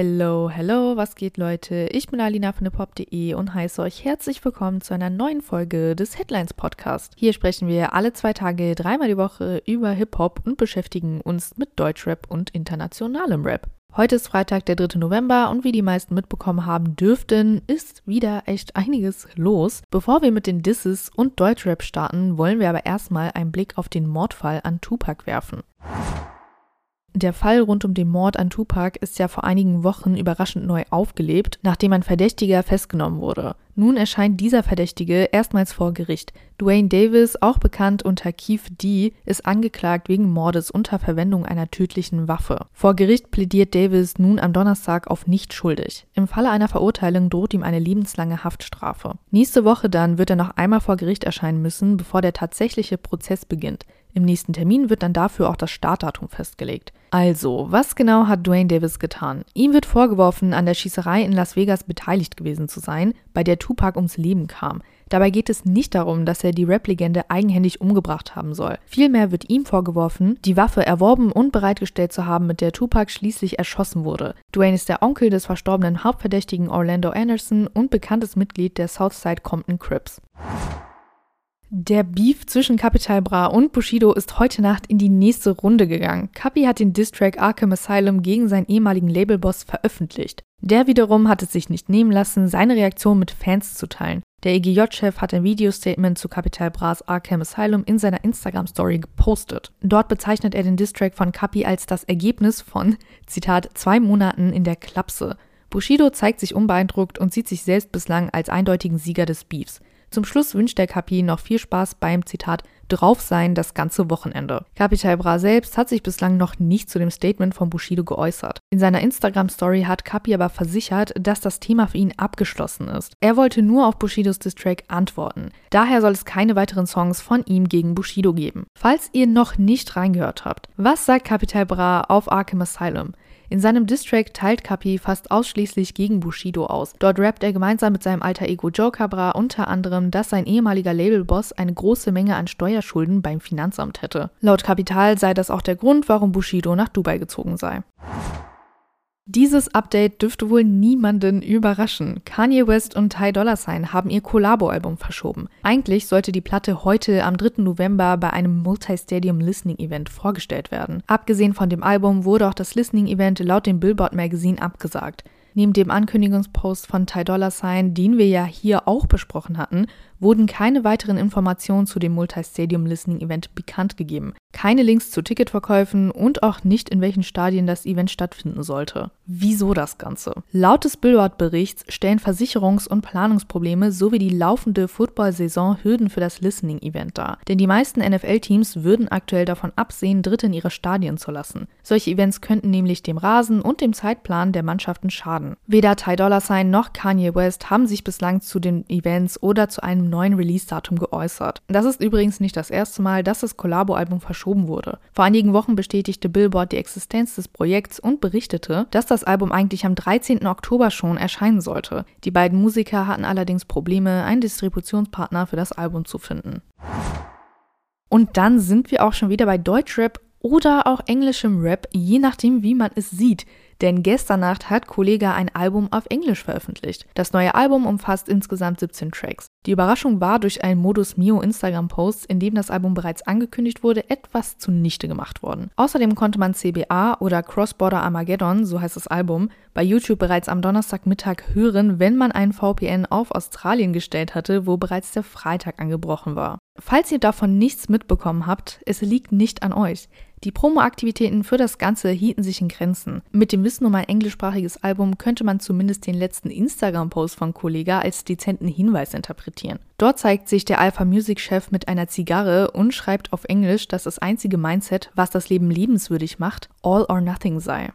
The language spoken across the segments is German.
Hello, hello, was geht Leute? Ich bin Alina von hiphop.de und heiße euch herzlich willkommen zu einer neuen Folge des Headlines Podcast. Hier sprechen wir alle zwei Tage, dreimal die Woche über Hip-Hop und beschäftigen uns mit Deutschrap und internationalem Rap. Heute ist Freitag, der 3. November und wie die meisten mitbekommen haben dürften, ist wieder echt einiges los. Bevor wir mit den Disses und Deutschrap starten, wollen wir aber erstmal einen Blick auf den Mordfall an Tupac werfen. Der Fall rund um den Mord an Tupac ist ja vor einigen Wochen überraschend neu aufgelebt, nachdem ein Verdächtiger festgenommen wurde. Nun erscheint dieser Verdächtige erstmals vor Gericht. Dwayne Davis, auch bekannt unter Keith D., ist angeklagt wegen Mordes unter Verwendung einer tödlichen Waffe. Vor Gericht plädiert Davis nun am Donnerstag auf nicht schuldig. Im Falle einer Verurteilung droht ihm eine lebenslange Haftstrafe. Nächste Woche dann wird er noch einmal vor Gericht erscheinen müssen, bevor der tatsächliche Prozess beginnt. Im nächsten Termin wird dann dafür auch das Startdatum festgelegt. Also, was genau hat Dwayne Davis getan? Ihm wird vorgeworfen, an der Schießerei in Las Vegas beteiligt gewesen zu sein, bei der Tupac ums Leben kam. Dabei geht es nicht darum, dass er die Rap-Legende eigenhändig umgebracht haben soll. Vielmehr wird ihm vorgeworfen, die Waffe erworben und bereitgestellt zu haben, mit der Tupac schließlich erschossen wurde. Dwayne ist der Onkel des verstorbenen Hauptverdächtigen Orlando Anderson und bekanntes Mitglied der Southside Compton Crips. Der Beef zwischen Capital Bra und Bushido ist heute Nacht in die nächste Runde gegangen. Capi hat den Distrack Arkham Asylum gegen seinen ehemaligen Labelboss veröffentlicht. Der wiederum hat es sich nicht nehmen lassen, seine Reaktion mit Fans zu teilen. Der EGJ-Chef hat ein Videostatement zu Capital Bras Arkham Asylum in seiner Instagram-Story gepostet. Dort bezeichnet er den Distrack von Capi als das Ergebnis von, Zitat, zwei Monaten in der Klapse. Bushido zeigt sich unbeeindruckt und sieht sich selbst bislang als eindeutigen Sieger des Beefs. Zum Schluss wünscht der Kapi noch viel Spaß beim Zitat drauf sein das ganze Wochenende. Capital Bra selbst hat sich bislang noch nicht zu dem Statement von Bushido geäußert. In seiner Instagram-Story hat Capi aber versichert, dass das Thema für ihn abgeschlossen ist. Er wollte nur auf Bushidos Distrack antworten. Daher soll es keine weiteren Songs von ihm gegen Bushido geben. Falls ihr noch nicht reingehört habt, was sagt Capital Bra auf Arkham Asylum? In seinem Distrack teilt Kapi fast ausschließlich gegen Bushido aus. Dort rappt er gemeinsam mit seinem alter Ego Joe Cabra unter anderem, dass sein ehemaliger Labelboss eine große Menge an Steuerschulden beim Finanzamt hätte. Laut Kapital sei das auch der Grund, warum Bushido nach Dubai gezogen sei. Dieses Update dürfte wohl niemanden überraschen. Kanye West und Ty Dolla Sign haben ihr Collabo-Album verschoben. Eigentlich sollte die Platte heute am 3. November bei einem Multi-Stadium Listening Event vorgestellt werden. Abgesehen von dem Album wurde auch das Listening Event laut dem Billboard Magazine abgesagt. Neben dem Ankündigungspost von Ty Dolla Sign, den wir ja hier auch besprochen hatten, wurden keine weiteren Informationen zu dem Multi-Stadium Listening Event bekannt gegeben. Keine Links zu Ticketverkäufen und auch nicht, in welchen Stadien das Event stattfinden sollte. Wieso das Ganze? Laut des Billboard-Berichts stellen Versicherungs- und Planungsprobleme sowie die laufende Football-Saison Hürden für das Listening-Event dar. Denn die meisten NFL-Teams würden aktuell davon absehen, Dritte in ihre Stadien zu lassen. Solche Events könnten nämlich dem Rasen und dem Zeitplan der Mannschaften schaden. Weder Ty Dolla Sign noch Kanye West haben sich bislang zu den Events oder zu einem neuen Release-Datum geäußert. Das ist übrigens nicht das erste Mal, dass das Collabo-Album verschoben wurde. Vor einigen Wochen bestätigte Billboard die Existenz des Projekts und berichtete, dass das Album eigentlich am 13. Oktober schon erscheinen sollte. Die beiden Musiker hatten allerdings Probleme, einen Distributionspartner für das Album zu finden. Und dann sind wir auch schon wieder bei Deutschrap oder auch englischem Rap, je nachdem, wie man es sieht. Denn gestern Nacht hat Kollega ein Album auf Englisch veröffentlicht. Das neue Album umfasst insgesamt 17 Tracks. Die Überraschung war durch einen Modus Mio Instagram-Post, in dem das Album bereits angekündigt wurde, etwas zunichte gemacht worden. Außerdem konnte man CBA oder Cross-Border Armageddon, so heißt das Album, bei YouTube bereits am Donnerstagmittag hören, wenn man einen VPN auf Australien gestellt hatte, wo bereits der Freitag angebrochen war. Falls ihr davon nichts mitbekommen habt, es liegt nicht an euch. Die Promo-Aktivitäten für das Ganze hielten sich in Grenzen. Mit dem Wissen um ein englischsprachiges Album könnte man zumindest den letzten Instagram-Post von Kollega als dezenten Hinweis interpretieren. Dort zeigt sich der Alpha Music Chef mit einer Zigarre und schreibt auf Englisch, dass das einzige Mindset, was das Leben lebenswürdig macht, all or nothing sei.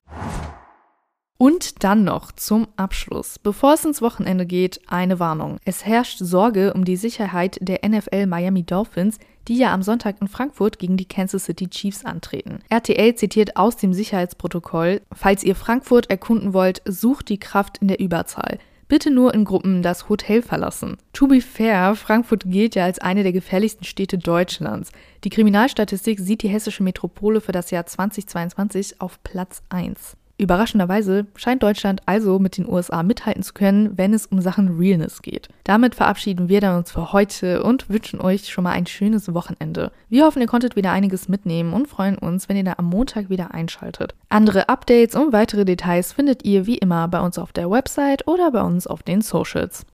Und dann noch zum Abschluss. Bevor es ins Wochenende geht, eine Warnung. Es herrscht Sorge um die Sicherheit der NFL Miami Dolphins, die ja am Sonntag in Frankfurt gegen die Kansas City Chiefs antreten. RTL zitiert aus dem Sicherheitsprotokoll, falls ihr Frankfurt erkunden wollt, sucht die Kraft in der Überzahl. Bitte nur in Gruppen das Hotel verlassen. To be fair, Frankfurt gilt ja als eine der gefährlichsten Städte Deutschlands. Die Kriminalstatistik sieht die hessische Metropole für das Jahr 2022 auf Platz 1. Überraschenderweise scheint Deutschland also mit den USA mithalten zu können, wenn es um Sachen Realness geht. Damit verabschieden wir dann uns für heute und wünschen euch schon mal ein schönes Wochenende. Wir hoffen, ihr konntet wieder einiges mitnehmen und freuen uns, wenn ihr da am Montag wieder einschaltet. Andere Updates und weitere Details findet ihr wie immer bei uns auf der Website oder bei uns auf den Socials.